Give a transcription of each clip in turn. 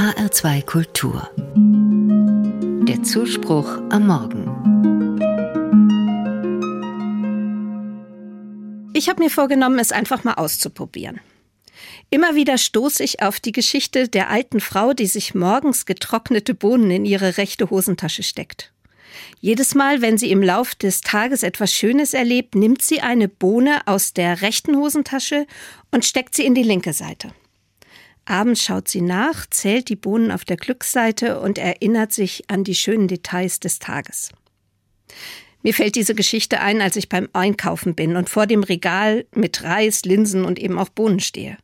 HR2 Kultur. Der Zuspruch am Morgen. Ich habe mir vorgenommen, es einfach mal auszuprobieren. Immer wieder stoße ich auf die Geschichte der alten Frau, die sich morgens getrocknete Bohnen in ihre rechte Hosentasche steckt. Jedes Mal, wenn sie im Lauf des Tages etwas Schönes erlebt, nimmt sie eine Bohne aus der rechten Hosentasche und steckt sie in die linke Seite. Abends schaut sie nach, zählt die Bohnen auf der Glücksseite und erinnert sich an die schönen Details des Tages. Mir fällt diese Geschichte ein, als ich beim Einkaufen bin und vor dem Regal mit Reis, Linsen und eben auch Bohnen stehe.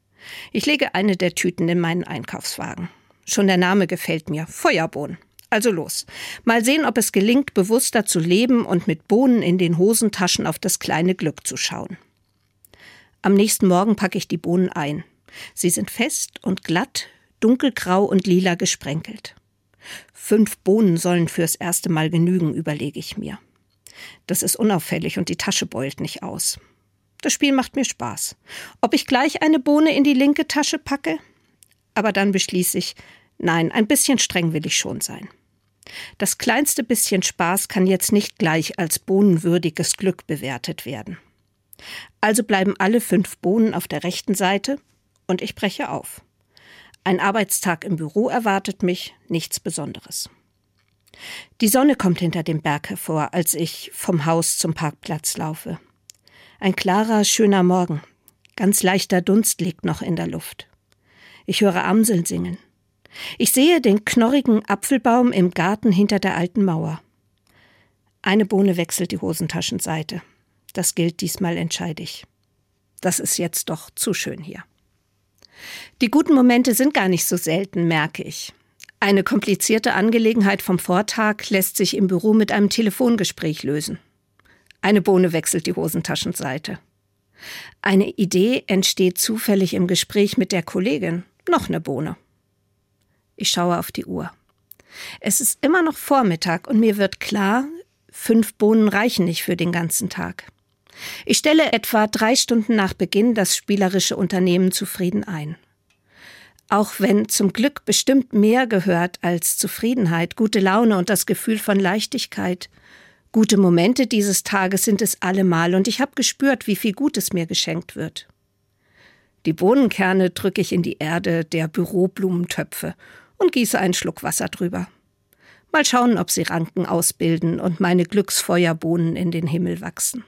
Ich lege eine der Tüten in meinen Einkaufswagen. Schon der Name gefällt mir. Feuerbohnen. Also los. Mal sehen, ob es gelingt, bewusster zu leben und mit Bohnen in den Hosentaschen auf das kleine Glück zu schauen. Am nächsten Morgen packe ich die Bohnen ein. Sie sind fest und glatt, dunkelgrau und lila gesprenkelt. Fünf Bohnen sollen fürs erste Mal genügen, überlege ich mir. Das ist unauffällig und die Tasche beult nicht aus. Das Spiel macht mir Spaß. Ob ich gleich eine Bohne in die linke Tasche packe? Aber dann beschließe ich, nein, ein bisschen streng will ich schon sein. Das kleinste bisschen Spaß kann jetzt nicht gleich als bohnenwürdiges Glück bewertet werden. Also bleiben alle fünf Bohnen auf der rechten Seite und ich breche auf. Ein Arbeitstag im Büro erwartet mich, nichts Besonderes. Die Sonne kommt hinter dem Berg hervor, als ich vom Haus zum Parkplatz laufe. Ein klarer, schöner Morgen. Ganz leichter Dunst liegt noch in der Luft. Ich höre Amseln singen. Ich sehe den knorrigen Apfelbaum im Garten hinter der alten Mauer. Eine Bohne wechselt die Hosentaschenseite. Das gilt diesmal entscheidig. Das ist jetzt doch zu schön hier. Die guten Momente sind gar nicht so selten, merke ich. Eine komplizierte Angelegenheit vom Vortag lässt sich im Büro mit einem Telefongespräch lösen. Eine Bohne wechselt die Hosentaschenseite. Eine Idee entsteht zufällig im Gespräch mit der Kollegin. Noch eine Bohne. Ich schaue auf die Uhr. Es ist immer noch Vormittag und mir wird klar, fünf Bohnen reichen nicht für den ganzen Tag. Ich stelle etwa drei Stunden nach Beginn das spielerische Unternehmen zufrieden ein. Auch wenn zum Glück bestimmt mehr gehört als Zufriedenheit, gute Laune und das Gefühl von Leichtigkeit. Gute Momente dieses Tages sind es allemal und ich habe gespürt, wie viel Gutes mir geschenkt wird. Die Bohnenkerne drücke ich in die Erde der Büroblumentöpfe und gieße einen Schluck Wasser drüber. Mal schauen, ob sie Ranken ausbilden und meine Glücksfeuerbohnen in den Himmel wachsen.